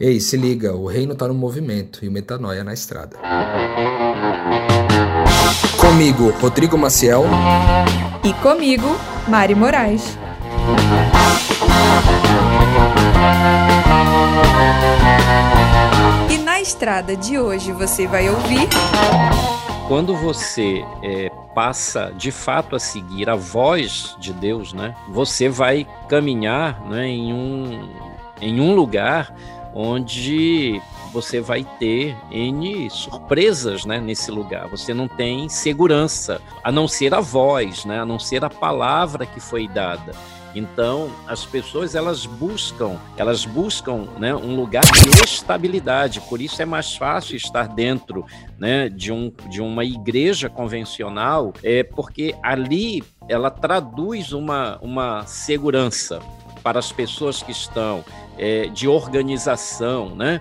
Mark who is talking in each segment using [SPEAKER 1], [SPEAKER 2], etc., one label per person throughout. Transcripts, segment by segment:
[SPEAKER 1] Ei, se liga, o reino tá no movimento e o metanoia na estrada. Comigo, Rodrigo Maciel.
[SPEAKER 2] E comigo, Mari Moraes. E na estrada de hoje você vai ouvir.
[SPEAKER 3] Quando você é, passa de fato a seguir a voz de Deus, né? Você vai caminhar né, em, um, em um lugar onde você vai ter N surpresas né, nesse lugar. Você não tem segurança, a não ser a voz, né, a não ser a palavra que foi dada. Então, as pessoas elas buscam, elas buscam né, um lugar de estabilidade. Por isso é mais fácil estar dentro né, de, um, de uma igreja convencional, é porque ali ela traduz uma, uma segurança para as pessoas que estão é, de organização, né?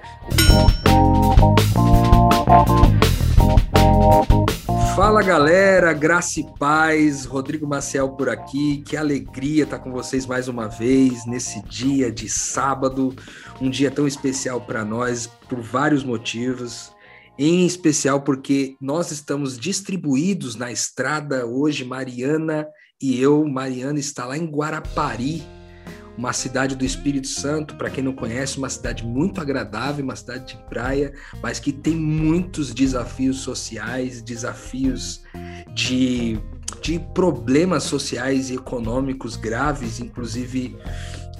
[SPEAKER 1] Fala galera, graça e paz, Rodrigo Maciel por aqui, que alegria estar com vocês mais uma vez nesse dia de sábado, um dia tão especial para nós por vários motivos, em especial porque nós estamos distribuídos na estrada hoje, Mariana e eu, Mariana está lá em Guarapari, uma cidade do Espírito Santo, para quem não conhece, uma cidade muito agradável, uma cidade de praia, mas que tem muitos desafios sociais, desafios de, de problemas sociais e econômicos graves, inclusive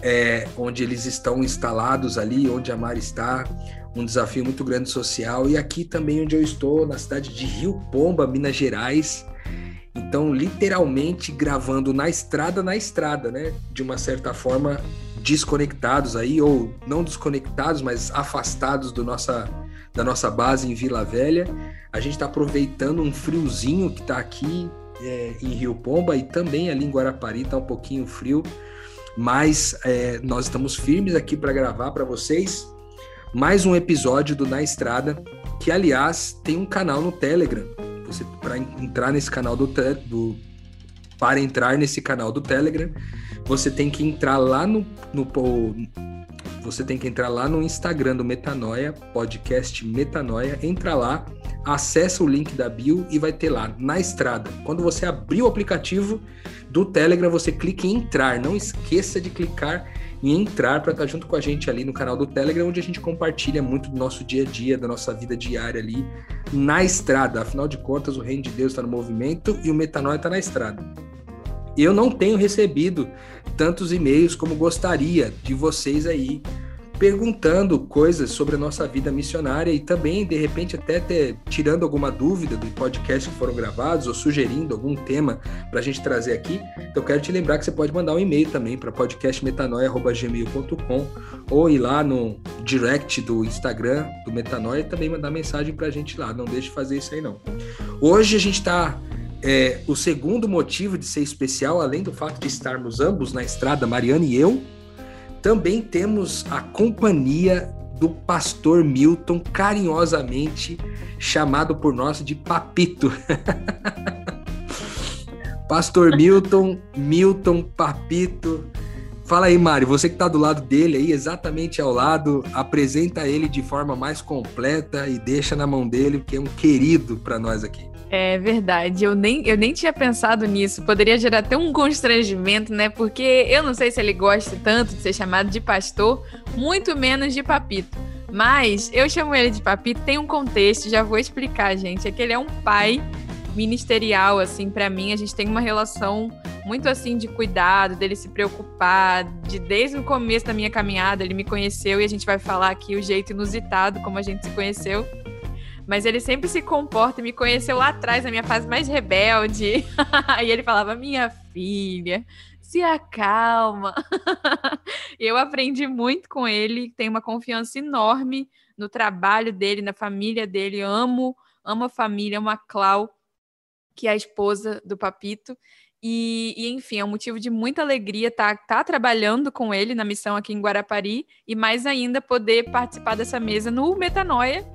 [SPEAKER 1] é, onde eles estão instalados ali, onde a Mar está, um desafio muito grande social. E aqui também onde eu estou, na cidade de Rio Pomba, Minas Gerais, então, literalmente gravando na estrada, na estrada, né? De uma certa forma, desconectados aí, ou não desconectados, mas afastados do nossa, da nossa base em Vila Velha. A gente está aproveitando um friozinho que está aqui é, em Rio Pomba e também ali em Guarapari está um pouquinho frio, mas é, nós estamos firmes aqui para gravar para vocês mais um episódio do Na Estrada, que aliás tem um canal no Telegram você para entrar nesse canal do, do para entrar nesse canal do Telegram, você tem que entrar lá no, no você tem que entrar lá no Instagram do Metanoia, podcast Metanoia, entra lá, acessa o link da bio e vai ter lá na estrada. Quando você abrir o aplicativo do Telegram, você clica em entrar. Não esqueça de clicar e entrar para estar tá junto com a gente ali no canal do Telegram, onde a gente compartilha muito do nosso dia a dia, da nossa vida diária ali na estrada. Afinal de contas, o reino de Deus está no movimento e o metanoia está na estrada. Eu não tenho recebido tantos e-mails como gostaria de vocês aí perguntando coisas sobre a nossa vida missionária e também, de repente, até tirando alguma dúvida do podcast que foram gravados ou sugerindo algum tema para a gente trazer aqui. Então, eu quero te lembrar que você pode mandar um e-mail também para podcastmetanoia.gmail.com ou ir lá no direct do Instagram do Metanoia e também mandar mensagem para a gente lá. Não deixe de fazer isso aí, não. Hoje a gente está é, o segundo motivo de ser especial, além do fato de estarmos ambos na estrada, Mariana e eu, também temos a companhia do pastor Milton, carinhosamente chamado por nós de Papito. pastor Milton, Milton Papito. Fala aí, Mário, você que está do lado dele aí, exatamente ao lado, apresenta ele de forma mais completa e deixa na mão dele, que é um querido para nós aqui.
[SPEAKER 2] É verdade, eu nem, eu nem tinha pensado nisso. Poderia gerar até um constrangimento, né? Porque eu não sei se ele gosta tanto de ser chamado de pastor, muito menos de papito. Mas eu chamo ele de papito, tem um contexto, já vou explicar, gente. É que ele é um pai ministerial, assim, para mim. A gente tem uma relação muito assim de cuidado, dele se preocupar, de desde o começo da minha caminhada, ele me conheceu e a gente vai falar aqui o jeito inusitado como a gente se conheceu mas ele sempre se comporta me conheceu lá atrás, na minha fase mais rebelde. e ele falava: Minha filha, se acalma. eu aprendi muito com ele, tenho uma confiança enorme no trabalho dele, na família dele. Amo, amo a família, amo a Clau, que é a esposa do Papito. E, e, enfim, é um motivo de muita alegria estar tá, tá trabalhando com ele na missão aqui em Guarapari e mais ainda poder participar dessa mesa no Metanoia,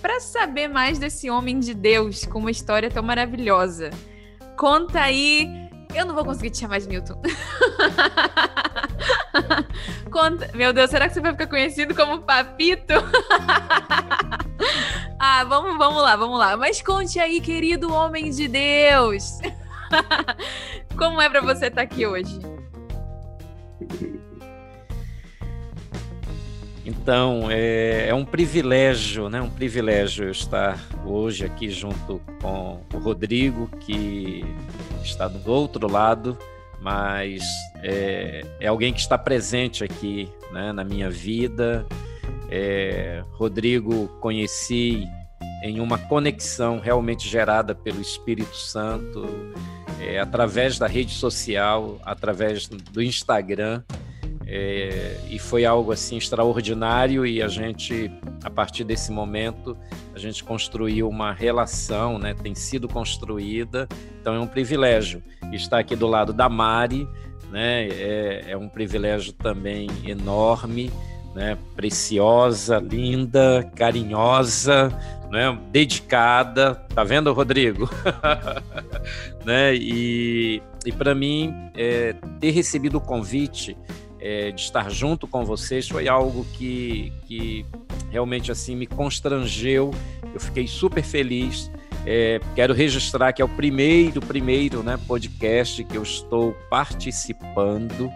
[SPEAKER 2] para saber mais desse homem de Deus com uma história tão maravilhosa, conta aí. Eu não vou conseguir te chamar de Milton. Conta... Meu Deus, será que você vai ficar conhecido como Papito? ah, vamos, vamos lá, vamos lá. Mas conte aí, querido homem de Deus. Como é para você estar tá aqui hoje?
[SPEAKER 3] Então, é, é, um privilégio, né? Um privilégio estar hoje aqui junto com o Rodrigo, que está do outro lado, mas é, é alguém que está presente aqui né, na minha vida. É, Rodrigo conheci em uma conexão realmente gerada pelo Espírito Santo, é, através da rede social, através do Instagram. É, e foi algo assim extraordinário e a gente a partir desse momento a gente construiu uma relação né tem sido construída. Então é um privilégio estar aqui do lado da Mari né é, é um privilégio também enorme né preciosa linda carinhosa né dedicada. Tá vendo Rodrigo? Né e, e para mim é, ter recebido o convite é, de estar junto com vocês foi algo que, que realmente assim me constrangeu. Eu fiquei super feliz. É, quero registrar que é o primeiro, primeiro né, podcast que eu estou participando,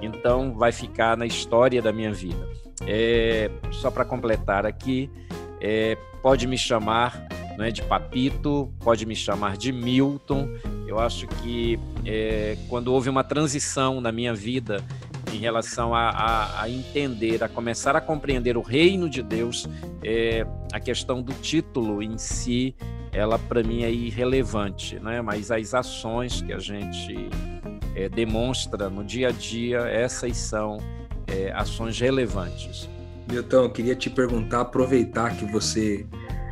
[SPEAKER 3] então vai ficar na história da minha vida. É, só para completar aqui, é, pode me chamar né, de Papito, pode me chamar de Milton. Eu acho que é, quando houve uma transição na minha vida em relação a, a, a, entender, a começar a compreender o reino de Deus, é, a questão do título em si, ela para mim é irrelevante, né? mas as ações que a gente é, demonstra no dia a dia, essas são é, ações relevantes.
[SPEAKER 1] Milton, eu queria te perguntar, aproveitar que você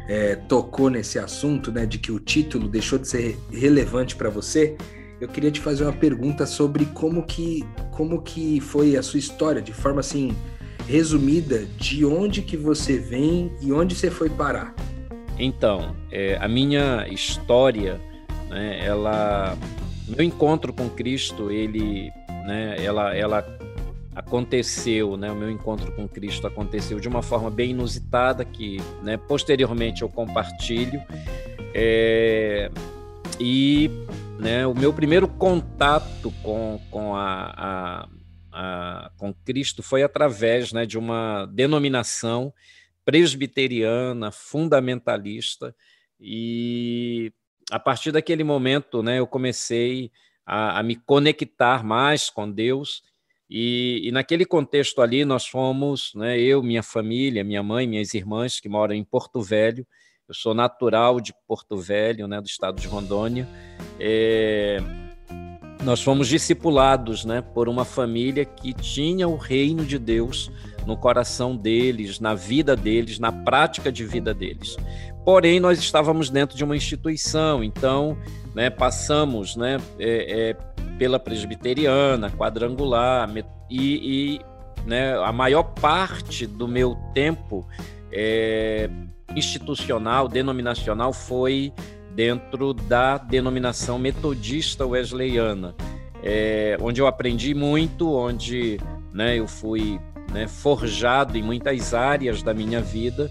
[SPEAKER 1] é, tocou nesse assunto, né, de que o título deixou de ser relevante para você eu queria te fazer uma pergunta sobre como que, como que foi a sua história, de forma assim resumida, de onde que você vem e onde você foi parar.
[SPEAKER 3] Então, é, a minha história, né, ela, meu encontro com Cristo, ele, né, ela, ela aconteceu, né, o meu encontro com Cristo aconteceu de uma forma bem inusitada que, né, posteriormente eu compartilho. É, e né, o meu primeiro contato com, com, a, a, a, com Cristo foi através né, de uma denominação presbiteriana, fundamentalista, e a partir daquele momento né, eu comecei a, a me conectar mais com Deus, e, e, naquele contexto ali nós fomos, né, eu, minha família, minha mãe, minhas irmãs que moram em Porto Velho, eu sou natural de Porto Velho, né, do estado de Rondônia. É, nós fomos discipulados né, por uma família que tinha o reino de Deus no coração deles, na vida deles, na prática de vida deles. Porém, nós estávamos dentro de uma instituição, então né, passamos né, é, é, pela presbiteriana, quadrangular, e, e né, a maior parte do meu tempo é, institucional, denominacional, foi dentro da denominação metodista wesleyana, é, onde eu aprendi muito, onde né, eu fui né, forjado em muitas áreas da minha vida.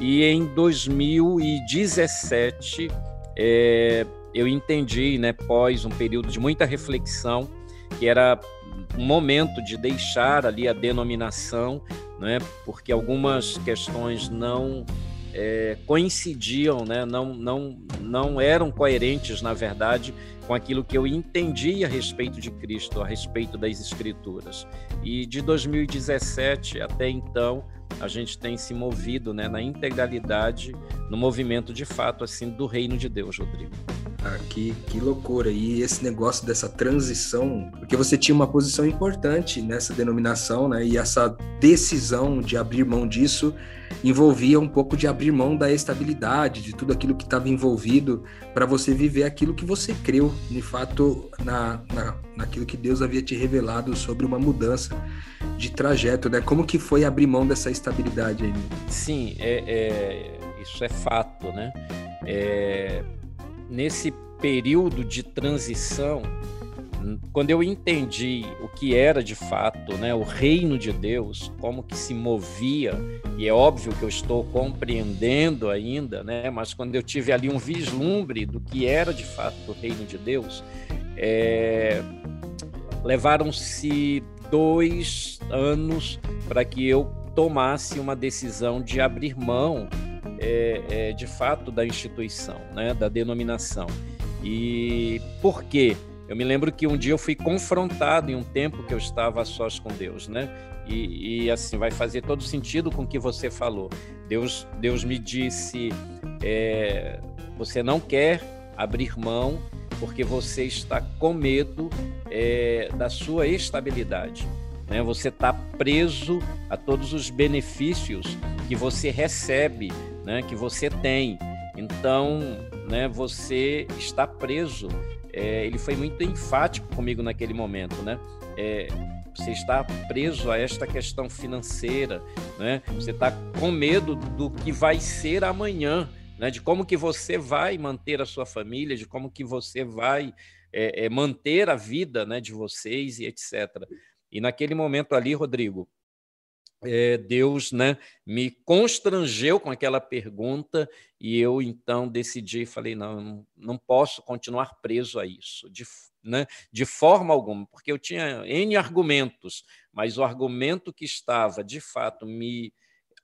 [SPEAKER 3] E em 2017 é, eu entendi, né, pós um período de muita reflexão, que era um momento de deixar ali a denominação, né, porque algumas questões não é, coincidiam, né? não, não, não eram coerentes, na verdade, com aquilo que eu entendia a respeito de Cristo, a respeito das Escrituras. E de 2017 até então, a gente tem se movido né, na integralidade, no movimento de fato assim do reino de Deus, Rodrigo.
[SPEAKER 1] Ah, que, que loucura. E esse negócio dessa transição, porque você tinha uma posição importante nessa denominação, né? E essa decisão de abrir mão disso envolvia um pouco de abrir mão da estabilidade, de tudo aquilo que estava envolvido, para você viver aquilo que você creu, de fato, na, na, naquilo que Deus havia te revelado sobre uma mudança de trajeto, né? Como que foi abrir mão dessa estabilidade aí?
[SPEAKER 3] Sim, é, é isso é fato, né? É, nesse período de transição, quando eu entendi o que era de fato, né, o reino de Deus, como que se movia, e é óbvio que eu estou compreendendo ainda, né, mas quando eu tive ali um vislumbre do que era de fato o reino de Deus, é, levaram-se dois anos para que eu tomasse uma decisão de abrir mão, é, é, de fato, da instituição, né, da denominação. E por quê? Eu me lembro que um dia eu fui confrontado em um tempo que eu estava a sós com Deus, né? E, e assim vai fazer todo sentido com o que você falou. Deus, Deus me disse: é, você não quer abrir mão porque você está com medo é, da sua estabilidade. Né? Você está preso a todos os benefícios que você recebe, né? que você tem. Então, né, você está preso é, ele foi muito enfático comigo naquele momento, né? É, você está preso a esta questão financeira, né? Você está com medo do que vai ser amanhã, né? De como que você vai manter a sua família, de como que você vai é, é, manter a vida, né? De vocês e etc. E naquele momento ali, Rodrigo, é, Deus né, me constrangeu com aquela pergunta e eu então decidi, falei, não, não posso continuar preso a isso, de, né, de forma alguma, porque eu tinha N argumentos, mas o argumento que estava, de fato, me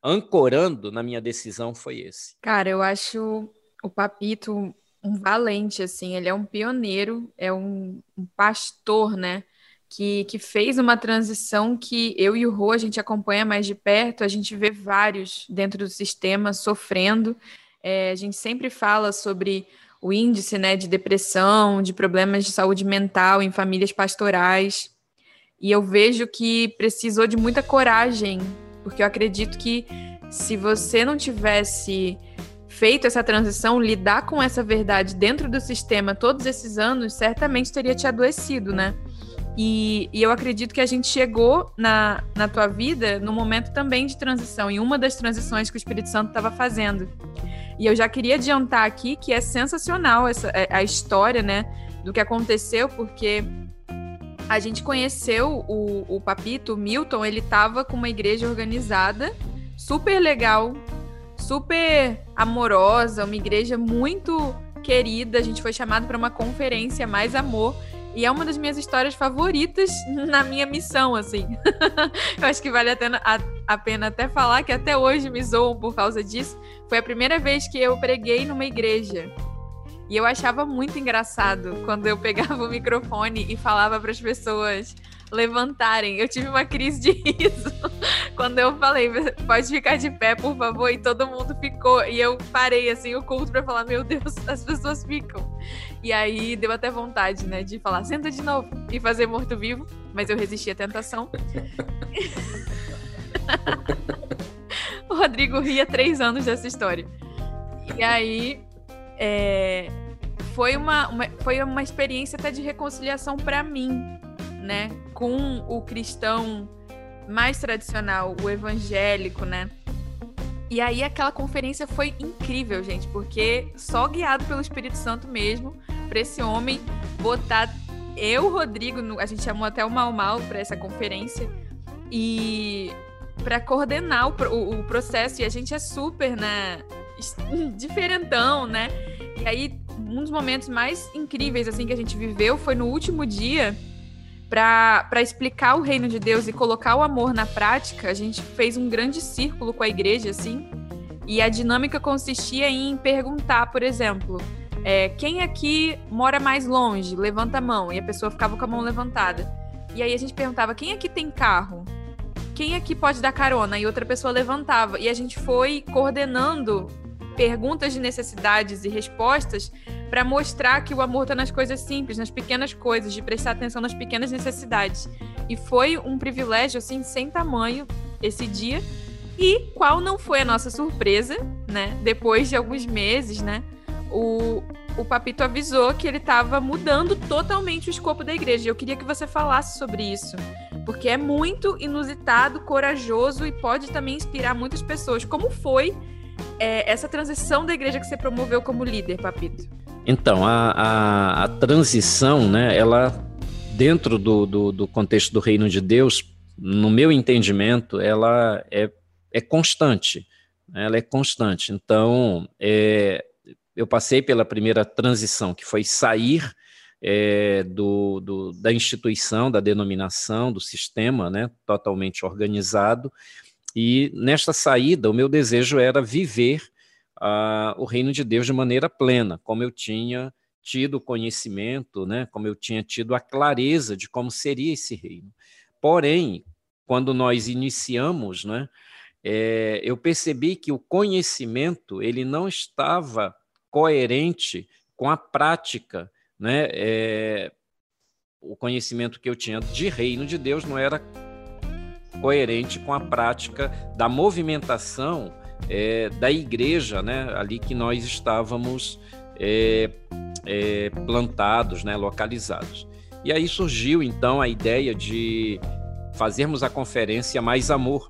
[SPEAKER 3] ancorando na minha decisão foi esse.
[SPEAKER 2] Cara, eu acho o Papito um valente, assim, ele é um pioneiro, é um, um pastor, né? Que, que fez uma transição que eu e o Rô a gente acompanha mais de perto, a gente vê vários dentro do sistema sofrendo. É, a gente sempre fala sobre o índice né, de depressão, de problemas de saúde mental em famílias pastorais. E eu vejo que precisou de muita coragem, porque eu acredito que se você não tivesse feito essa transição, lidar com essa verdade dentro do sistema todos esses anos, certamente teria te adoecido, né? E, e, eu acredito que a gente chegou na, na tua vida no momento também de transição, em uma das transições que o Espírito Santo estava fazendo. E eu já queria adiantar aqui que é sensacional essa, é, a história, né, do que aconteceu, porque a gente conheceu o, o Papito, o Milton, ele estava com uma igreja organizada, super legal, super amorosa, uma igreja muito querida. A gente foi chamado para uma conferência Mais Amor e é uma das minhas histórias favoritas na minha missão, assim. eu acho que vale a pena, a, a pena até falar que até hoje me zoam por causa disso. Foi a primeira vez que eu preguei numa igreja. E eu achava muito engraçado quando eu pegava o microfone e falava para as pessoas levantarem. Eu tive uma crise de riso quando eu falei, pode ficar de pé, por favor, e todo mundo ficou. E eu parei assim o culto para falar, meu Deus, as pessoas ficam. E aí deu até vontade, né, de falar, senta de novo e fazer morto-vivo, mas eu resisti à tentação. o Rodrigo ria três anos dessa história. E aí é, foi, uma, uma, foi uma experiência até de reconciliação para mim, né, com o cristão mais tradicional, o evangélico, né? E aí aquela conferência foi incrível, gente, porque só guiado pelo Espírito Santo mesmo, para esse homem botar eu, Rodrigo, a gente chamou até o Mal Mal para essa conferência e para coordenar o, o, o, processo e a gente é super, né, diferentão, né? E aí um dos momentos mais incríveis assim que a gente viveu foi no último dia para explicar o reino de Deus e colocar o amor na prática, a gente fez um grande círculo com a igreja, assim, e a dinâmica consistia em perguntar, por exemplo, é, quem aqui mora mais longe? Levanta a mão. E a pessoa ficava com a mão levantada. E aí a gente perguntava, quem aqui tem carro? Quem aqui pode dar carona? E outra pessoa levantava. E a gente foi coordenando perguntas de necessidades e respostas para mostrar que o amor está nas coisas simples, nas pequenas coisas, de prestar atenção nas pequenas necessidades. E foi um privilégio assim sem tamanho esse dia. E qual não foi a nossa surpresa, né? Depois de alguns meses, né? O, o Papito avisou que ele estava mudando totalmente o escopo da igreja. Eu queria que você falasse sobre isso, porque é muito inusitado, corajoso e pode também inspirar muitas pessoas. Como foi é, essa transição da igreja que você promoveu como líder, Papito?
[SPEAKER 3] Então, a, a, a transição, né, ela dentro do, do, do, contexto do reino de Deus, no meu entendimento, ela é, é constante. Né? Ela é constante. Então, é, eu passei pela primeira transição, que foi sair é, do, do, da instituição, da denominação, do sistema, né, totalmente organizado. E nesta saída, o meu desejo era viver uh, o reino de Deus de maneira plena, como eu tinha tido conhecimento, né, como eu tinha tido a clareza de como seria esse reino. Porém, quando nós iniciamos, né, é, eu percebi que o conhecimento ele não estava coerente com a prática né, é, o conhecimento que eu tinha de reino de Deus não era coerente com a prática da movimentação é, da igreja, né, ali que nós estávamos é, é, plantados, né, localizados. E aí surgiu então a ideia de fazermos a conferência Mais Amor.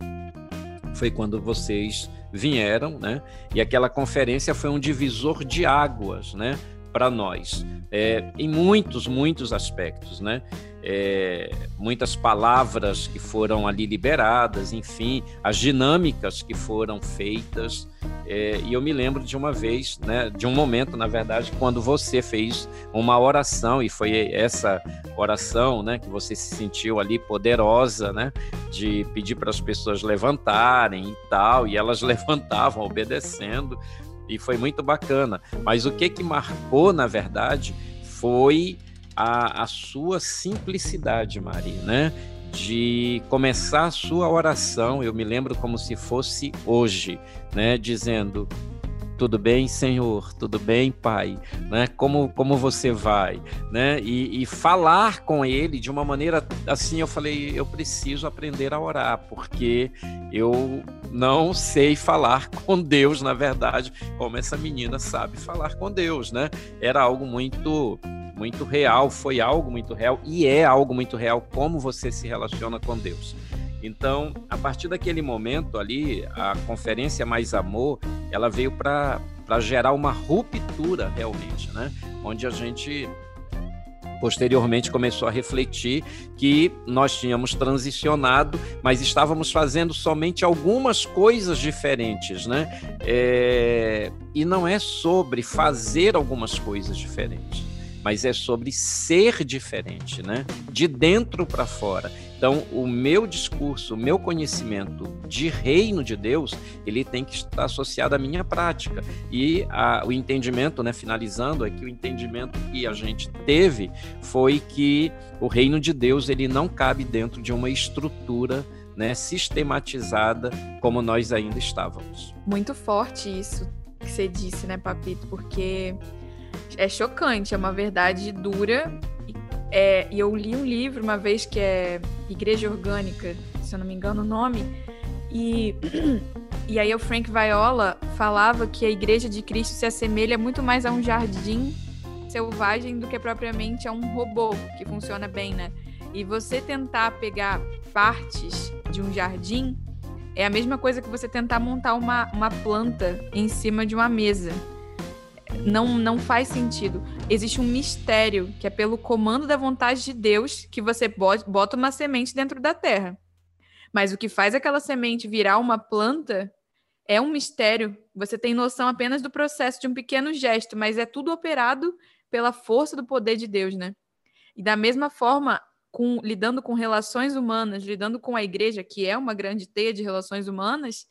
[SPEAKER 3] Foi quando vocês vieram, né? E aquela conferência foi um divisor de águas, né? para nós, é, em muitos, muitos aspectos, né? É, muitas palavras que foram ali liberadas, enfim, as dinâmicas que foram feitas. É, e eu me lembro de uma vez, né, de um momento, na verdade, quando você fez uma oração, e foi essa oração né, que você se sentiu ali poderosa, né, de pedir para as pessoas levantarem e tal, e elas levantavam obedecendo e foi muito bacana. Mas o que que marcou, na verdade, foi a, a sua simplicidade, Mari, né? De começar a sua oração, eu me lembro como se fosse hoje, né? Dizendo: tudo bem, Senhor? Tudo bem, Pai? Né? Como, como você vai? Né? E, e, falar com Ele de uma maneira assim, eu falei, eu preciso aprender a orar, porque eu não sei falar com Deus, na verdade, como essa menina sabe falar com Deus, né? Era algo muito muito real, foi algo muito real e é algo muito real como você se relaciona com Deus. Então, a partir daquele momento ali, a conferência Mais Amor, ela veio para gerar uma ruptura realmente, né? Onde a gente posteriormente começou a refletir que nós tínhamos transicionado, mas estávamos fazendo somente algumas coisas diferentes, né? É... E não é sobre fazer algumas coisas diferentes, mas é sobre ser diferente, né? De dentro para fora. Então, o meu discurso, o meu conhecimento de reino de Deus, ele tem que estar associado à minha prática. E a, o entendimento, né, finalizando, que o entendimento que a gente teve foi que o reino de Deus ele não cabe dentro de uma estrutura né, sistematizada como nós ainda estávamos.
[SPEAKER 2] Muito forte isso que você disse, né, Papito? Porque é chocante, é uma verdade dura é, e eu li um livro uma vez que é Igreja Orgânica, se eu não me engano o nome, e, e aí o Frank Viola falava que a Igreja de Cristo se assemelha muito mais a um jardim selvagem do que propriamente a um robô, que funciona bem, né? E você tentar pegar partes de um jardim é a mesma coisa que você tentar montar uma, uma planta em cima de uma mesa não, não faz sentido. Existe um mistério que é pelo comando da vontade de Deus que você bota uma semente dentro da terra. Mas o que faz aquela semente virar uma planta é um mistério. Você tem noção apenas do processo de um pequeno gesto, mas é tudo operado pela força do poder de Deus, né? E da mesma forma, com, lidando com relações humanas, lidando com a igreja, que é uma grande teia de relações humanas,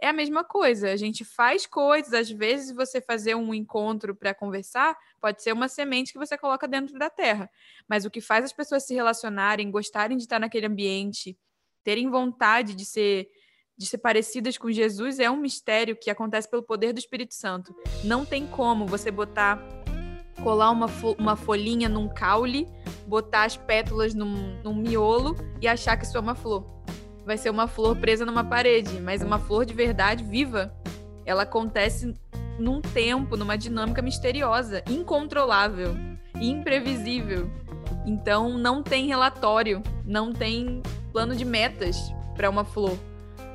[SPEAKER 2] é a mesma coisa. A gente faz coisas, às vezes você fazer um encontro para conversar pode ser uma semente que você coloca dentro da terra. Mas o que faz as pessoas se relacionarem, gostarem de estar naquele ambiente, terem vontade de ser de ser parecidas com Jesus é um mistério que acontece pelo poder do Espírito Santo. Não tem como você botar colar uma, fo uma folhinha num caule, botar as pétalas num, num miolo e achar que isso é uma flor vai ser uma flor presa numa parede, mas uma flor de verdade viva, ela acontece num tempo, numa dinâmica misteriosa, incontrolável, imprevisível. Então não tem relatório, não tem plano de metas para uma flor.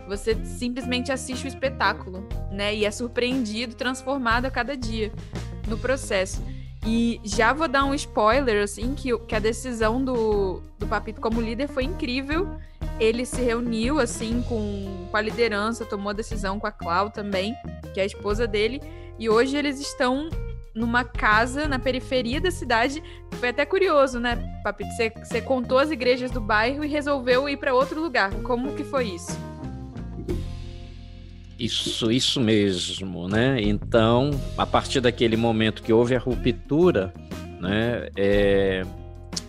[SPEAKER 2] Você simplesmente assiste o espetáculo, né? E é surpreendido, transformado a cada dia no processo. E já vou dar um spoiler, assim, que, que a decisão do, do Papito como líder foi incrível. Ele se reuniu, assim, com, com a liderança, tomou a decisão com a Clau também, que é a esposa dele. E hoje eles estão numa casa na periferia da cidade. Foi até curioso, né, Papito? Você, você contou as igrejas do bairro e resolveu ir para outro lugar. Como que foi isso?
[SPEAKER 3] Isso, isso mesmo, né? Então, a partir daquele momento que houve a ruptura, né, é,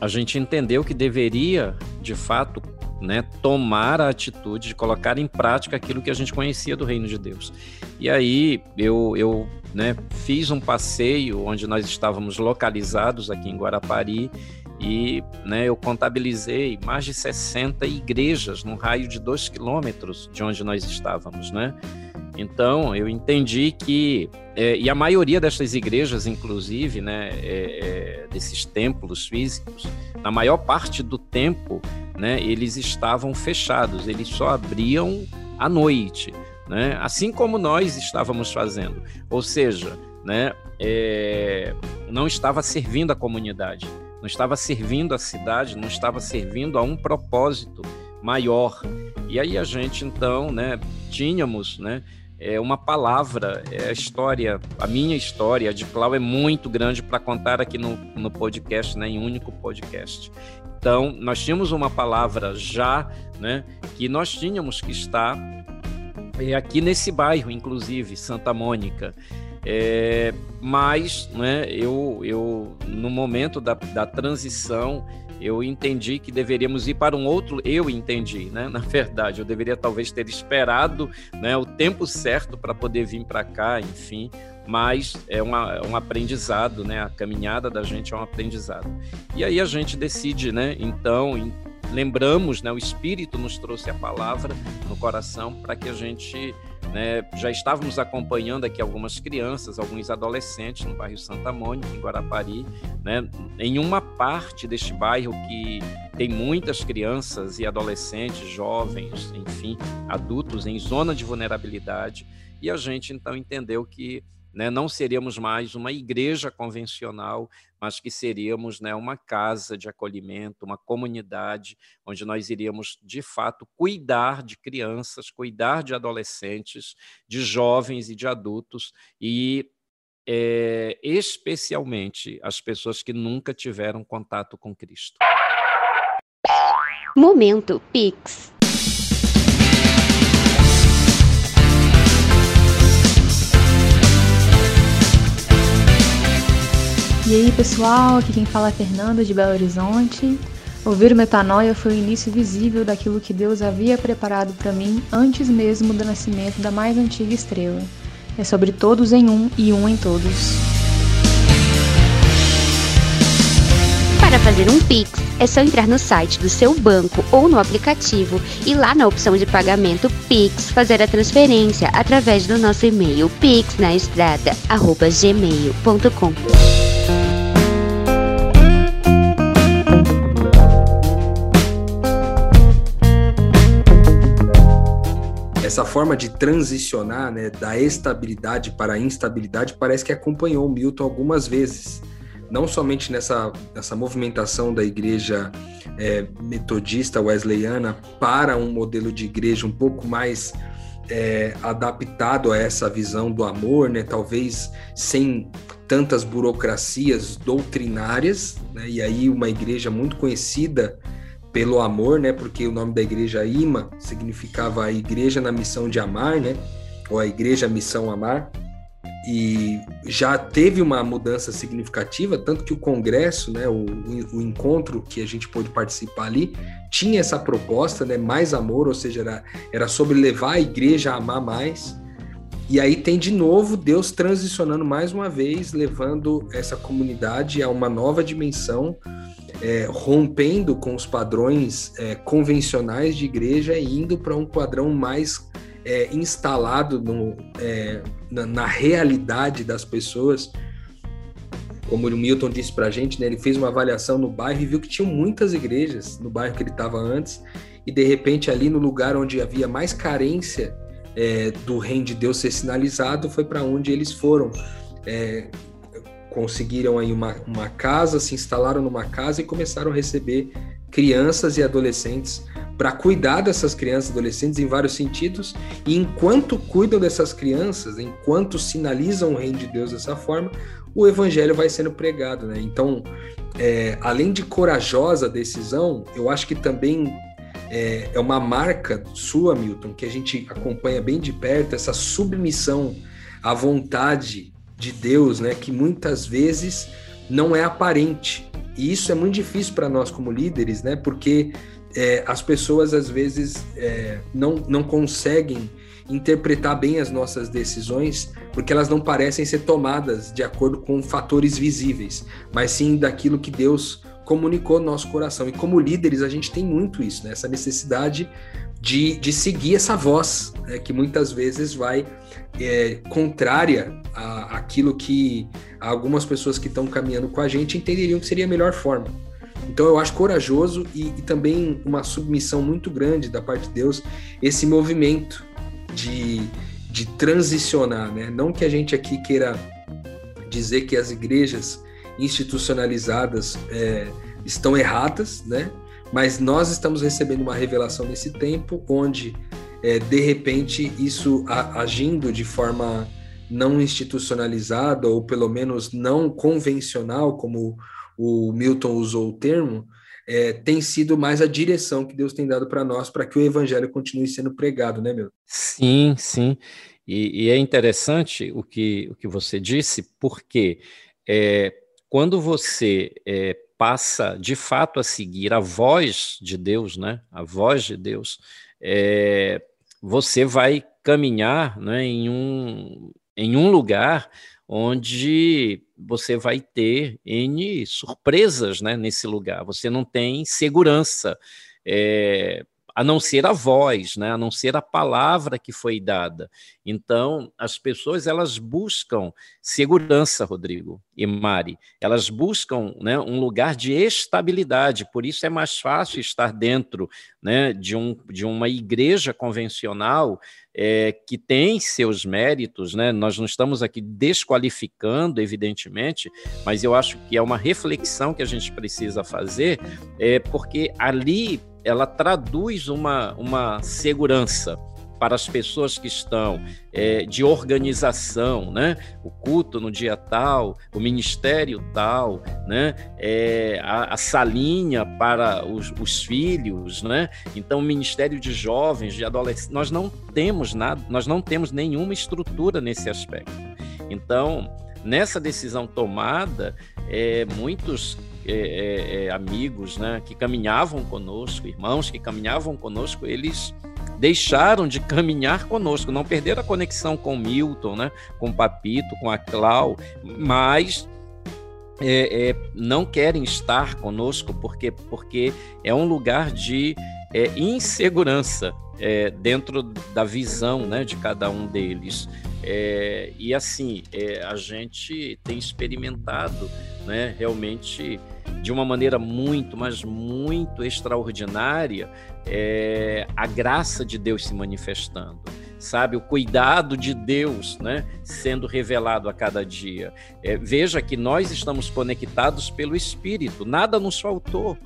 [SPEAKER 3] a gente entendeu que deveria, de fato, né, tomar a atitude de colocar em prática aquilo que a gente conhecia do reino de Deus. E aí eu, eu né, fiz um passeio onde nós estávamos localizados aqui em Guarapari e né, eu contabilizei mais de 60 igrejas num raio de dois quilômetros de onde nós estávamos, né? Então eu entendi que é, e a maioria dessas igrejas, inclusive, né, é, é, desses templos físicos, na maior parte do tempo, né, eles estavam fechados, eles só abriam à noite, né? Assim como nós estávamos fazendo, ou seja, né, é, não estava servindo a comunidade não estava servindo a cidade, não estava servindo a um propósito maior. E aí a gente então, né, tínhamos, né, é uma palavra, é a história, a minha história, de Clau é muito grande para contar aqui no, no podcast, né, em único podcast. Então, nós tínhamos uma palavra já, né, que nós tínhamos que estar é, aqui nesse bairro, inclusive, Santa Mônica. É, mas né, eu, eu, no momento da, da transição, eu entendi que deveríamos ir para um outro. Eu entendi, né? Na verdade, eu deveria talvez ter esperado né, o tempo certo para poder vir para cá, enfim. Mas é uma, é um aprendizado, né? A caminhada da gente é um aprendizado. E aí a gente decide, né? Então, lembramos, né? O Espírito nos trouxe a palavra no coração para que a gente né, já estávamos acompanhando aqui algumas crianças, alguns adolescentes no bairro Santa Mônica, em Guarapari, né, em uma parte deste bairro que tem muitas crianças e adolescentes, jovens, enfim, adultos em zona de vulnerabilidade, e a gente então entendeu que né, não seríamos mais uma igreja convencional, mas que seríamos né, uma casa de acolhimento, uma comunidade, onde nós iríamos, de fato, cuidar de crianças, cuidar de adolescentes, de jovens e de adultos, e é, especialmente as pessoas que nunca tiveram contato com Cristo.
[SPEAKER 4] Momento Pix.
[SPEAKER 5] E aí pessoal, aqui quem fala é Fernanda de Belo Horizonte. Ouvir o Metanoia foi o início visível daquilo que Deus havia preparado para mim antes mesmo do nascimento da mais antiga estrela. É sobre todos em um e um em todos.
[SPEAKER 4] Para fazer um Pix, é só entrar no site do seu banco ou no aplicativo e lá na opção de pagamento Pix fazer a transferência através do nosso e-mail pixnaestrada@gmail.com.
[SPEAKER 1] essa forma de transicionar né, da estabilidade para a instabilidade parece que acompanhou Milton algumas vezes. Não somente nessa, nessa movimentação da igreja é, metodista wesleyana para um modelo de igreja um pouco mais é, adaptado a essa visão do amor, né, talvez sem tantas burocracias doutrinárias, né, e aí uma igreja muito conhecida pelo amor, né? Porque o nome da igreja Ima significava a igreja na missão de amar, né? Ou a igreja missão amar. E já teve uma mudança significativa, tanto que o congresso, né, o, o encontro que a gente pôde participar ali, tinha essa proposta, né, mais amor, ou seja, era, era sobre levar a igreja a amar mais. E aí tem de novo Deus transicionando mais uma vez, levando essa comunidade a uma nova dimensão, é, rompendo com os padrões é, convencionais de igreja e indo para um padrão mais é, instalado no, é, na, na, realidade das pessoas. Como o Milton disse para a gente, né, ele fez uma avaliação no bairro e viu que tinham muitas igrejas no bairro que ele estava antes, e de repente ali no lugar onde havia mais carência é, do reino de Deus ser sinalizado foi para onde eles foram. É, conseguiram aí uma, uma casa, se instalaram numa casa e começaram a receber crianças e adolescentes para cuidar dessas crianças e adolescentes em vários sentidos. E enquanto cuidam dessas crianças, enquanto sinalizam o reino de Deus dessa forma, o evangelho vai sendo pregado, né? Então, é, além de corajosa decisão, eu acho que também é, é uma marca sua, Milton, que a gente acompanha bem de perto, essa submissão à vontade de Deus, né? Que muitas vezes não é aparente. E isso é muito difícil para nós como líderes, né? Porque é, as pessoas às vezes é, não, não conseguem interpretar bem as nossas decisões, porque elas não parecem ser tomadas de acordo com fatores visíveis, mas sim daquilo que Deus comunicou no nosso coração. E como líderes, a gente tem muito isso, né? essa necessidade de, de seguir essa voz, né? que muitas vezes vai é, contrária a, aquilo que algumas pessoas que estão caminhando com a gente entenderiam que seria a melhor forma. Então eu acho corajoso e, e, também uma submissão muito grande da parte de Deus esse movimento de, de transicionar, né? Não que a gente aqui queira dizer que as igrejas institucionalizadas é, estão erradas, né? Mas nós estamos recebendo uma revelação nesse tempo onde é, de repente isso a, agindo de forma não institucionalizada ou pelo menos não convencional, como o Milton usou o termo, é, tem sido mais a direção que Deus tem dado para nós para que o evangelho continue sendo pregado, né, Milton?
[SPEAKER 3] Sim, sim. E, e é interessante o que, o que você disse, porque é, quando você é, passa de fato a seguir a voz de Deus, né, a voz de Deus, é, você vai caminhar né, em, um, em um lugar onde você vai ter N surpresas né, nesse lugar. Você não tem segurança, é, a não ser a voz, né, a não ser a palavra que foi dada. Então, as pessoas elas buscam segurança, Rodrigo e Mari. Elas buscam né, um lugar de estabilidade. Por isso é mais fácil estar dentro né, de, um, de uma igreja convencional é, que tem seus méritos, né? Nós não estamos aqui desqualificando, evidentemente, mas eu acho que é uma reflexão que a gente precisa fazer, é, porque ali ela traduz uma, uma segurança para as pessoas que estão é, de organização, né? O culto no dia tal, o ministério tal, né? É, a, a, salinha para os, os, filhos, né? Então, o ministério de jovens, de adolescentes, nós não temos nada, nós não temos nenhuma estrutura nesse aspecto. Então, nessa decisão tomada, é, muitos é, é, é amigos né, que caminhavam conosco, irmãos que caminhavam conosco, eles deixaram de caminhar conosco, não perderam a conexão com Milton, né, com Papito, com a Clau, mas é, é, não querem estar conosco porque, porque é um lugar de é, insegurança é, dentro da visão né, de cada um deles. É, e assim, a gente tem experimentado né, realmente de uma maneira muito, mas muito extraordinária é, a graça de Deus se manifestando sabe? O cuidado de Deus, né? Sendo revelado a cada dia. É, veja que nós estamos conectados pelo Espírito, nada nos faltou.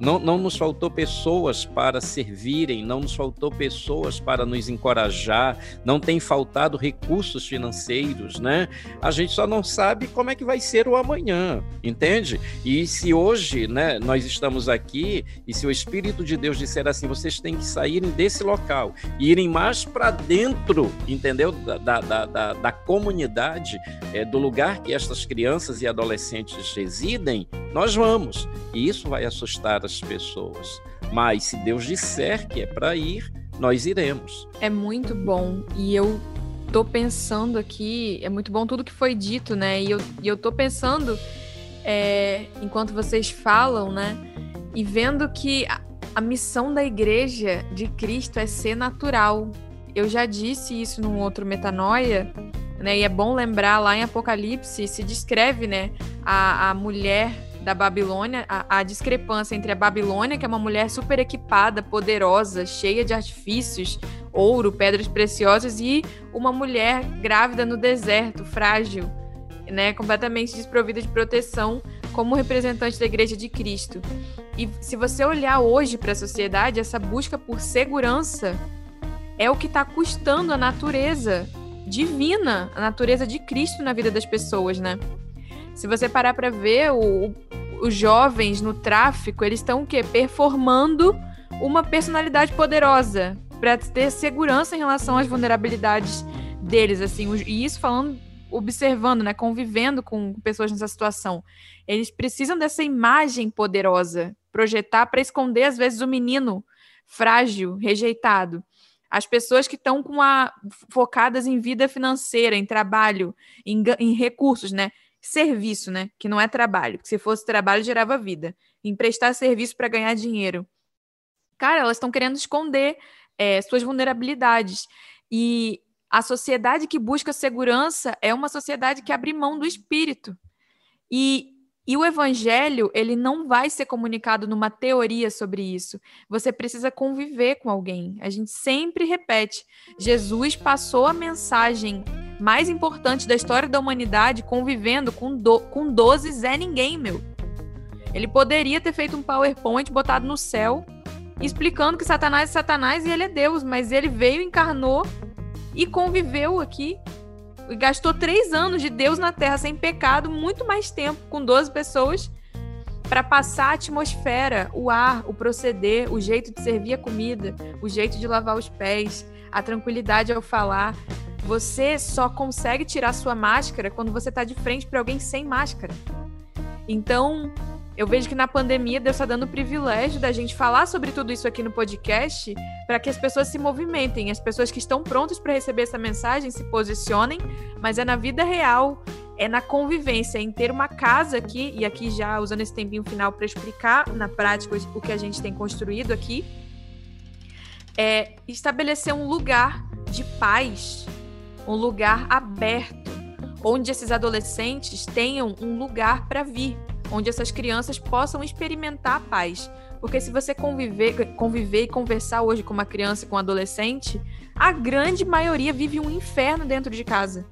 [SPEAKER 3] Não, não nos faltou pessoas para servirem, não nos faltou pessoas para nos encorajar, não tem faltado recursos financeiros, né? A gente só não sabe como é que vai ser o amanhã, entende? E se hoje, né, nós estamos aqui e se o Espírito de Deus disser assim, vocês têm que saírem desse local e irem mais para dentro, entendeu? Da, da, da, da comunidade, é, do lugar que estas crianças e adolescentes residem, nós vamos. E isso vai assustar as pessoas. Mas se Deus disser que é para ir, nós iremos.
[SPEAKER 2] É muito bom. E eu tô pensando aqui, é muito bom tudo que foi dito, né? E eu, e eu tô pensando, é, enquanto vocês falam, né? E vendo que a, missão da igreja de Cristo é ser natural, eu já disse isso num outro metanoia, né? E é bom lembrar lá em Apocalipse se descreve, né, a, a mulher da Babilônia, a, a, discrepância entre a Babilônia, que é uma mulher super equipada, poderosa, cheia de artifícios, ouro, pedras preciosas, e uma mulher grávida no deserto, frágil. né, completamente desprovida de proteção como representante da Igreja de Cristo. E se você olhar hoje para a sociedade, essa busca por segurança é o que está custando a natureza divina, a natureza de Cristo na vida das pessoas, né? Se você parar para ver o, os jovens no tráfico, eles estão o quê? Performando uma personalidade poderosa para ter segurança em relação às vulnerabilidades deles, assim, e isso falando, observando, né, convivendo com pessoas nessa situação. Eles precisam dessa imagem poderosa, projetar para esconder às vezes o menino frágil, rejeitado. As pessoas que estão com a focadas em vida financeira, em trabalho, em, em recursos, né? Serviço, né? Que não é trabalho. Porque se fosse trabalho, gerava vida. Emprestar serviço para ganhar dinheiro. Cara, elas estão querendo esconder é, suas vulnerabilidades. E a sociedade que busca segurança é uma sociedade que abre mão do espírito. E, e o evangelho, ele não vai ser comunicado numa teoria sobre isso. Você precisa conviver com alguém. A gente sempre repete: Jesus passou a mensagem mais importante da história da humanidade convivendo com, do, com 12 Zé Ninguém, meu. Ele poderia ter feito um PowerPoint botado no céu, explicando que Satanás é Satanás e ele é Deus, mas ele veio, encarnou e conviveu aqui. E gastou três anos de Deus na Terra sem pecado, muito mais tempo, com 12 pessoas, para passar a atmosfera, o ar, o proceder, o jeito de servir a comida, o jeito de lavar os pés, a tranquilidade ao falar. Você só consegue tirar sua máscara quando você está de frente para alguém sem máscara. Então, eu vejo que na pandemia Deus está dando o privilégio da gente falar sobre tudo isso aqui no podcast para que as pessoas se movimentem, as pessoas que estão prontas para receber essa mensagem se posicionem, mas é na vida real, é na convivência, em ter uma casa aqui, e aqui já usando esse tempinho final para explicar na prática o que a gente tem construído aqui, é estabelecer um lugar de paz, um lugar aberto, onde esses adolescentes tenham um lugar para vir, onde essas crianças possam experimentar a paz. Porque se você conviver, conviver e conversar hoje com uma criança com um adolescente, a grande maioria vive um inferno dentro de casa.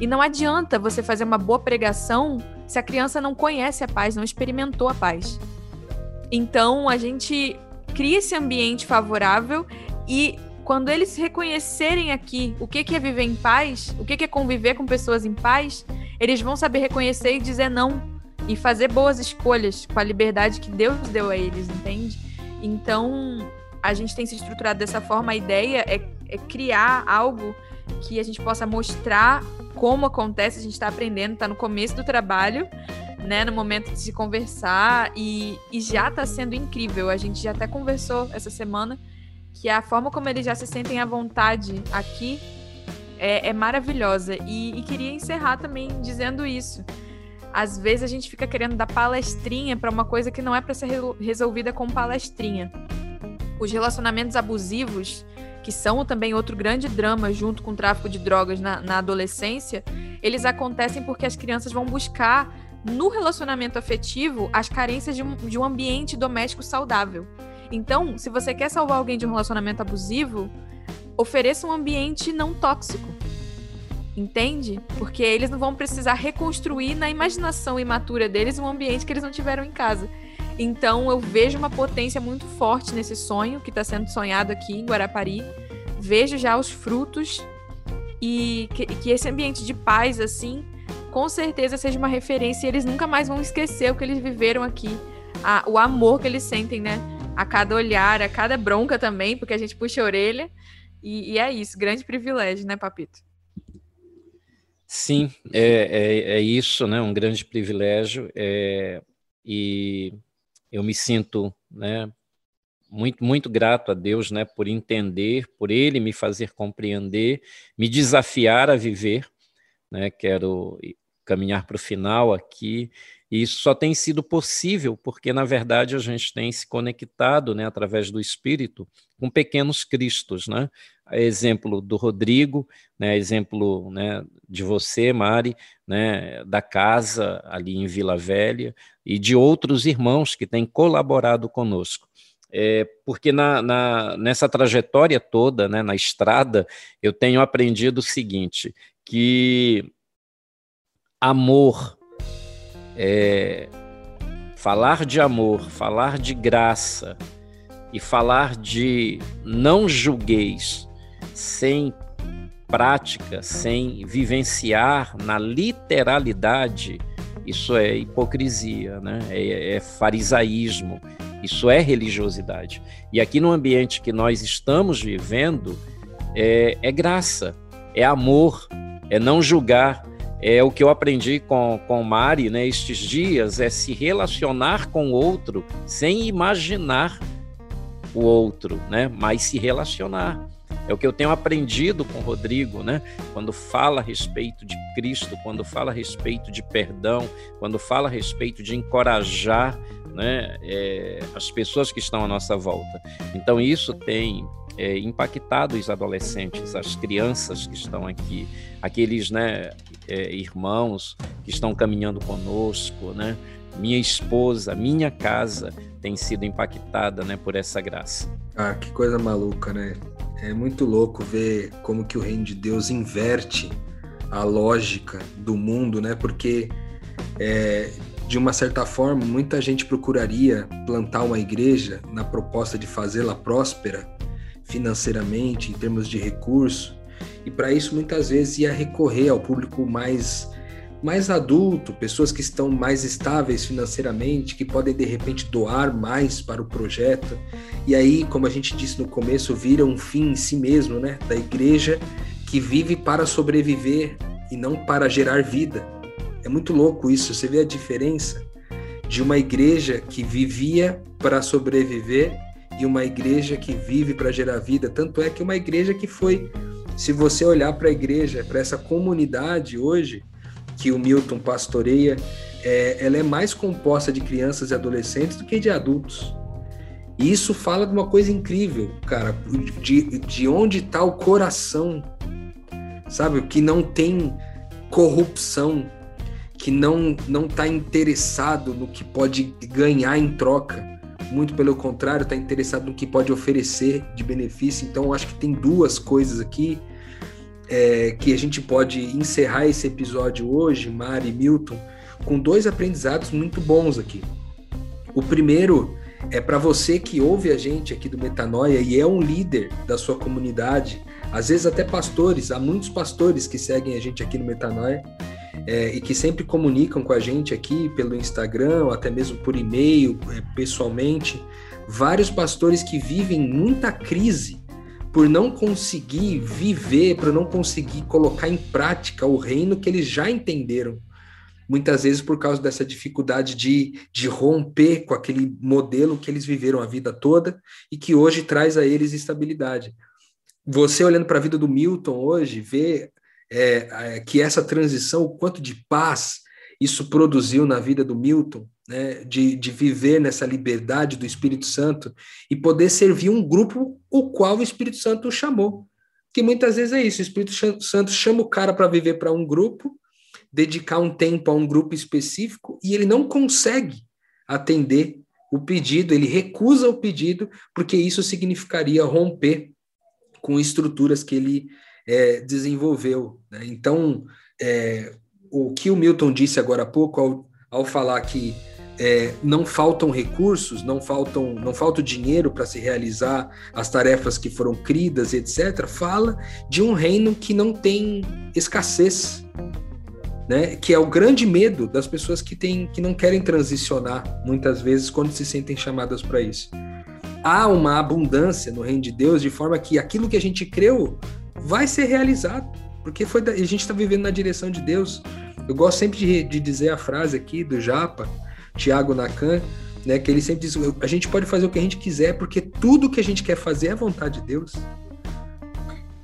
[SPEAKER 2] E não adianta você fazer uma boa pregação se a criança não conhece a paz, não experimentou a paz. Então a gente cria esse ambiente favorável e quando eles reconhecerem aqui o que é viver em paz, o que é conviver com pessoas em paz, eles vão saber reconhecer e dizer não e fazer boas escolhas com a liberdade que Deus deu a eles, entende? Então, a gente tem se estruturado dessa forma. A ideia é, é criar algo que a gente possa mostrar como acontece. A gente está aprendendo, está no começo do trabalho, né? No momento de se conversar e, e já está sendo incrível. A gente já até conversou essa semana que a forma como eles já se sentem à vontade aqui é, é maravilhosa. E, e queria encerrar também dizendo isso às vezes a gente fica querendo dar palestrinha para uma coisa que não é para ser resolvida com palestrinha. Os relacionamentos abusivos, que são também outro grande drama junto com o tráfico de drogas na, na adolescência, eles acontecem porque as crianças vão buscar no relacionamento afetivo as carências de um, de um ambiente doméstico saudável. Então, se você quer salvar alguém de um relacionamento abusivo, ofereça um ambiente não tóxico Entende? Porque eles não vão precisar reconstruir na imaginação imatura deles um ambiente que eles não tiveram em casa. Então eu vejo uma potência muito forte nesse sonho que está sendo sonhado aqui em Guarapari. Vejo já os frutos e que, que, esse ambiente de paz, assim, com certeza seja uma referência e eles nunca mais vão esquecer o que eles viveram aqui. A, o amor que eles sentem, né? A cada olhar, a cada bronca também, porque a gente puxa a orelha. E, e é isso, grande privilégio, né, Papito?
[SPEAKER 3] Sim, é, é, é, isso, né? Um grande privilégio é, e eu me sinto, né? Muito, muito grato a Deus, né? Por entender, por Ele me fazer compreender, me desafiar a viver, né? Quero caminhar para o final aqui e isso só tem sido possível porque, na verdade, a gente tem se conectado, né, através do Espírito, com pequenos cristos, né? Exemplo do Rodrigo, né, exemplo né, de você, Mari, né, da casa ali em Vila Velha, e de outros irmãos que têm colaborado conosco. É, porque na, na, nessa trajetória toda, né, na estrada, eu tenho aprendido o seguinte, que amor, é, falar de amor, falar de graça e falar de não julgueis sem prática, sem vivenciar na literalidade, isso é hipocrisia, né? é, é farisaísmo, isso é religiosidade. E aqui no ambiente que nós estamos vivendo, é, é graça, é amor, é não julgar, é o que eu aprendi com, com Mari né, estes dias, é se relacionar com o outro sem imaginar o outro, né, mas se relacionar. É o que eu tenho aprendido com o Rodrigo, né? Quando fala a respeito de Cristo, quando fala a respeito de perdão, quando fala a respeito de encorajar né, é, as pessoas que estão à nossa volta. Então, isso tem é, impactado os adolescentes, as crianças que estão aqui, aqueles né, é, irmãos que estão caminhando conosco, né? Minha esposa, minha casa tem sido impactada né, por essa graça.
[SPEAKER 1] Ah, que coisa maluca, né? É muito louco ver como que o reino de Deus inverte a lógica do mundo, né? Porque é, de uma certa forma, muita gente procuraria plantar uma igreja na proposta de fazê-la próspera financeiramente, em termos de recurso, e para isso muitas vezes ia recorrer ao público mais mais adulto, pessoas que estão mais estáveis financeiramente, que podem de repente doar mais para o projeto. E aí, como a gente disse no começo, vira um fim em si mesmo, né, da igreja que vive para sobreviver e não para gerar vida. É muito louco isso, você vê a diferença de uma igreja que vivia para sobreviver e uma igreja que vive para gerar vida. Tanto é que uma igreja que foi, se você olhar para a igreja, para essa comunidade hoje que o Milton pastoreia, é, ela é mais composta de crianças e adolescentes do que de adultos. E isso fala de uma coisa incrível, cara, de, de onde está o coração, sabe? Que não tem corrupção, que não não está interessado no que pode ganhar em troca muito pelo contrário, está interessado no que pode oferecer de benefício. Então, acho que tem duas coisas aqui é, que a gente pode encerrar esse episódio hoje, Mari e Milton, com dois aprendizados muito bons aqui. O primeiro é para você que ouve a gente aqui do Metanoia e é um líder da sua comunidade, às vezes até pastores, há muitos pastores que seguem a gente aqui no Metanoia é, e que sempre comunicam com a gente aqui pelo Instagram, até mesmo por e-mail, é, pessoalmente, vários pastores que vivem muita crise por não conseguir viver, por não conseguir colocar em prática o reino que eles já entenderam. Muitas vezes por causa dessa dificuldade de, de romper com aquele modelo que eles viveram a vida toda e que hoje traz a eles estabilidade. Você olhando para a vida do Milton hoje, vê é, é, que essa transição, o quanto de paz isso produziu na vida do Milton, né, de, de viver nessa liberdade do Espírito Santo e poder servir um grupo o qual o Espírito Santo o chamou. Que muitas vezes é isso, o Espírito Santo chama o cara para viver para um grupo, dedicar um tempo a um grupo específico e ele não consegue atender o pedido, ele recusa o pedido, porque isso significaria romper com estruturas que ele é, desenvolveu. Né? Então, é, o que o Milton disse agora há pouco, ao, ao falar que é, não faltam recursos, não faltam, não falta dinheiro para se realizar as tarefas que foram cridas, etc., fala de um reino que não tem escassez, né? Que é o grande medo das pessoas que, tem, que não querem transicionar, muitas vezes, quando se sentem chamadas para isso. Há uma abundância no reino de Deus, de forma que aquilo que a gente creu vai ser realizado, porque foi da, a gente está vivendo na direção de Deus. Eu gosto sempre de, de dizer a frase aqui do Japa, Tiago Nakan, né, que ele sempre diz: a gente pode fazer o que a gente quiser, porque tudo que a gente quer fazer é vontade de Deus.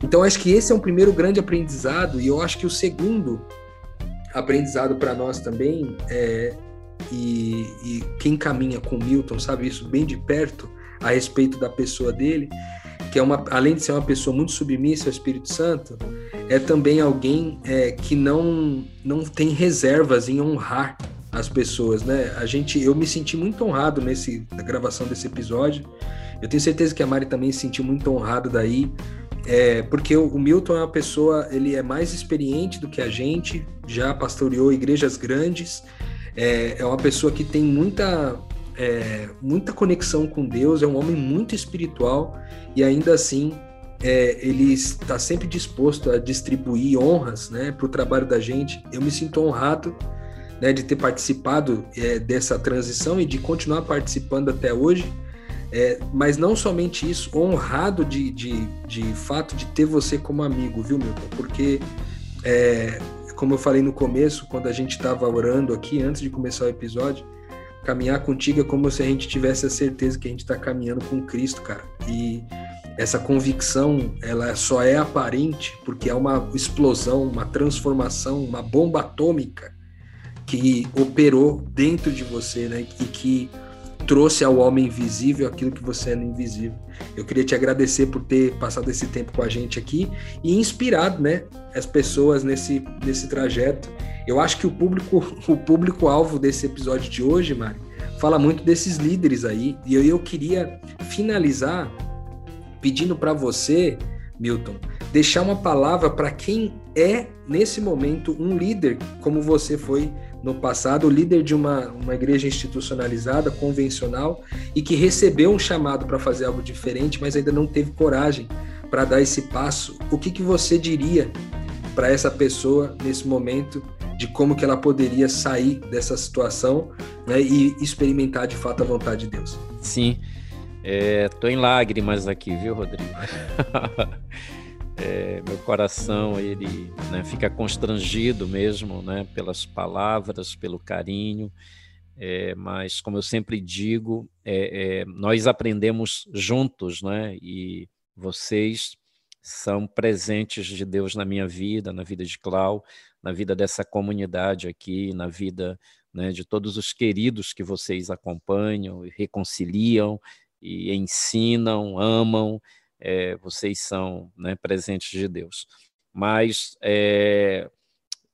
[SPEAKER 1] Então, acho que esse é um primeiro grande aprendizado, e eu acho que o segundo aprendizado para nós também, é, e, e quem caminha com Milton sabe isso bem de perto a respeito da pessoa dele, que é uma, além de ser uma pessoa muito submissa ao Espírito Santo, é também alguém é, que não, não tem reservas em honrar as pessoas, né? A gente, eu me senti muito honrado nesse na gravação desse episódio. Eu tenho certeza que a Mari também se sentiu muito honrada daí, é, porque o, o, Milton é uma pessoa, ele é mais experiente do que a gente, já pastoreou igrejas grandes, é, é uma pessoa que tem muita, é, muita conexão com Deus, é um homem muito espiritual e ainda assim é, ele está sempre disposto a distribuir honras né, para o trabalho da gente. Eu me sinto honrado né, de ter participado é, dessa transição e de continuar participando até hoje. É, mas não somente isso, honrado de, de, de fato de ter você como amigo, viu, Milton? Porque, é, como eu falei no começo, quando a gente estava orando aqui, antes de começar o episódio, caminhar contigo é como se a gente tivesse a certeza que a gente está caminhando com Cristo, cara. E essa convicção, ela só é aparente porque é uma explosão, uma transformação, uma bomba atômica que operou dentro de você, né? E que trouxe ao homem invisível aquilo que você é no invisível. Eu queria te agradecer por ter passado esse tempo com a gente aqui e inspirado, né, as pessoas nesse, nesse trajeto. Eu acho que o público o público alvo desse episódio de hoje, Mari, fala muito desses líderes aí. E eu, eu queria finalizar pedindo para você, Milton, deixar uma palavra para quem é nesse momento um líder, como você foi no passado, líder de uma, uma igreja institucionalizada, convencional, e que recebeu um chamado para fazer algo diferente, mas ainda não teve coragem para dar esse passo. O que, que você diria para essa pessoa nesse momento de como que ela poderia sair dessa situação né, e experimentar de fato a vontade de Deus?
[SPEAKER 3] Sim, estou é, em lágrimas aqui, viu, Rodrigo? é, meu coração ele né, fica constrangido mesmo, né, pelas palavras, pelo carinho. É, mas como eu sempre digo, é, é, nós aprendemos juntos, né? E vocês são presentes de Deus na minha vida, na vida de Clau, na vida dessa comunidade aqui, na vida né, de todos os queridos que vocês acompanham reconciliam e ensinam, amam é, vocês são né, presentes de Deus. Mas é,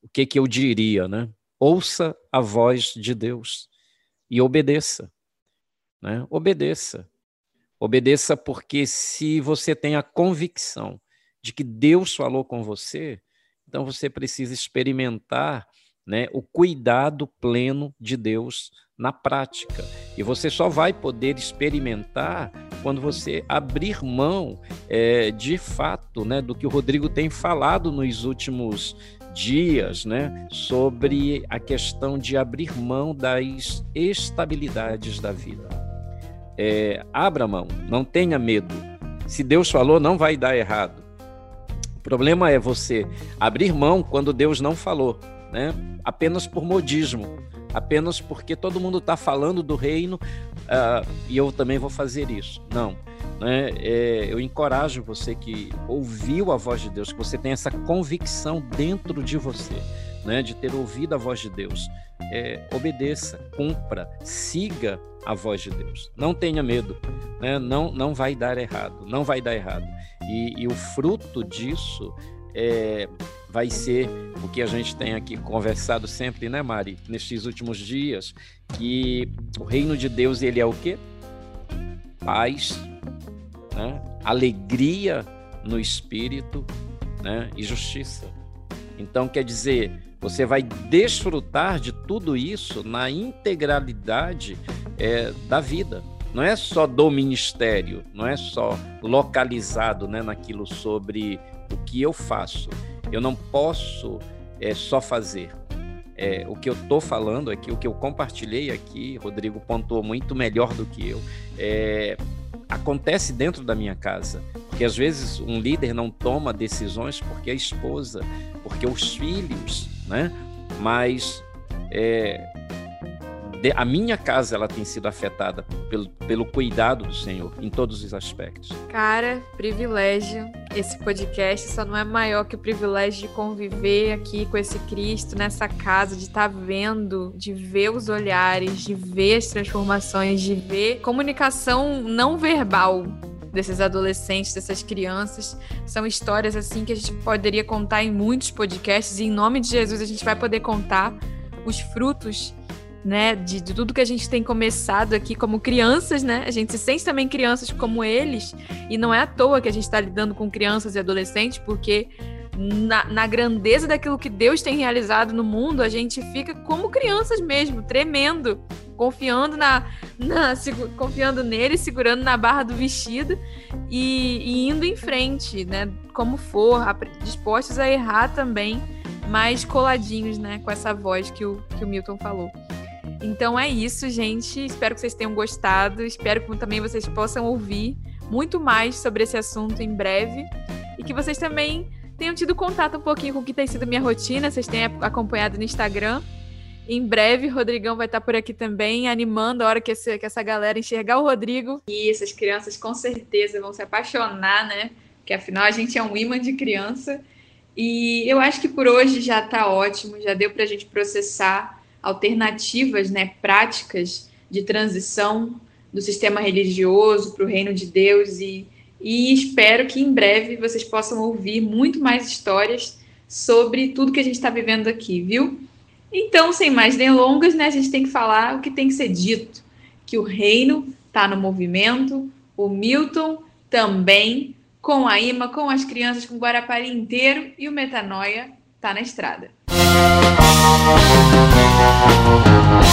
[SPEAKER 3] o que, que eu diria? Né? Ouça a voz de Deus e obedeça. Né? Obedeça. Obedeça porque se você tem a convicção de que Deus falou com você, então você precisa experimentar né, o cuidado pleno de Deus na prática. E você só vai poder experimentar quando você abrir mão é, de fato né, do que o Rodrigo tem falado nos últimos dias, né, sobre a questão de abrir mão das estabilidades da vida. É, abra mão, não tenha medo. Se Deus falou, não vai dar errado. O problema é você abrir mão quando Deus não falou, né? apenas por modismo apenas porque todo mundo está falando do reino uh, e eu também vou fazer isso. Não. Né? É, eu encorajo você que ouviu a voz de Deus, que você tem essa convicção dentro de você, né? de ter ouvido a voz de Deus. É, obedeça, cumpra, siga a voz de Deus. Não tenha medo, né? não, não vai dar errado, não vai dar errado. E, e o fruto disso é, vai ser o que a gente tem aqui conversado sempre, né, Mari, nestes últimos dias, que o reino de Deus ele é o quê? Paz, né? alegria no espírito, né? e justiça. Então quer dizer, você vai desfrutar de tudo isso na integralidade é, da vida. Não é só do ministério, não é só localizado né, naquilo sobre o que eu faço. Eu não posso é, só fazer. É, o que eu estou falando aqui, o que eu compartilhei aqui, Rodrigo pontuou muito melhor do que eu, é, acontece dentro da minha casa. Porque às vezes um líder não toma decisões porque a esposa, porque os filhos, né? Mas é, a minha casa ela tem sido afetada pelo, pelo cuidado do Senhor em todos os aspectos.
[SPEAKER 2] Cara, privilégio. Esse podcast só não é maior que o privilégio de conviver aqui com esse Cristo nessa casa, de estar tá vendo, de ver os olhares, de ver as transformações, de ver comunicação não verbal desses adolescentes, dessas crianças. São histórias assim que a gente poderia contar em muitos podcasts e em nome de Jesus a gente vai poder contar os frutos né, de, de, tudo que a gente tem começado aqui como crianças, né? A gente se sente também crianças como eles, e não é à toa que a gente está lidando com crianças e adolescentes, porque na, na, grandeza daquilo que Deus tem realizado no mundo, a gente fica como crianças mesmo, tremendo, confiando na, na confiando nele, segurando na barra do vestido e, e indo em frente, né? Como for, dispostos a errar também, mas coladinhos, né? Com essa voz que o, que o Milton falou. Então é isso, gente. Espero que vocês tenham gostado. Espero que também vocês possam ouvir muito mais sobre esse assunto em breve. E que vocês também tenham tido contato um pouquinho com o que tem sido minha rotina, vocês têm acompanhado no Instagram. Em breve, Rodrigão vai estar por aqui também, animando a hora que, esse, que essa galera enxergar o Rodrigo. E essas crianças com certeza vão se apaixonar, né? Porque afinal a gente é um imã de criança. E eu acho que por hoje já está ótimo, já deu para a gente processar alternativas né, práticas de transição do sistema religioso para o reino de Deus e e espero que em breve vocês possam ouvir muito mais histórias sobre tudo que a gente está vivendo aqui, viu? Então, sem mais delongas, né, a gente tem que falar o que tem que ser dito, que o reino está no movimento, o Milton também, com a Ima, com as crianças, com o Guarapari inteiro e o Metanoia está na estrada. Música Música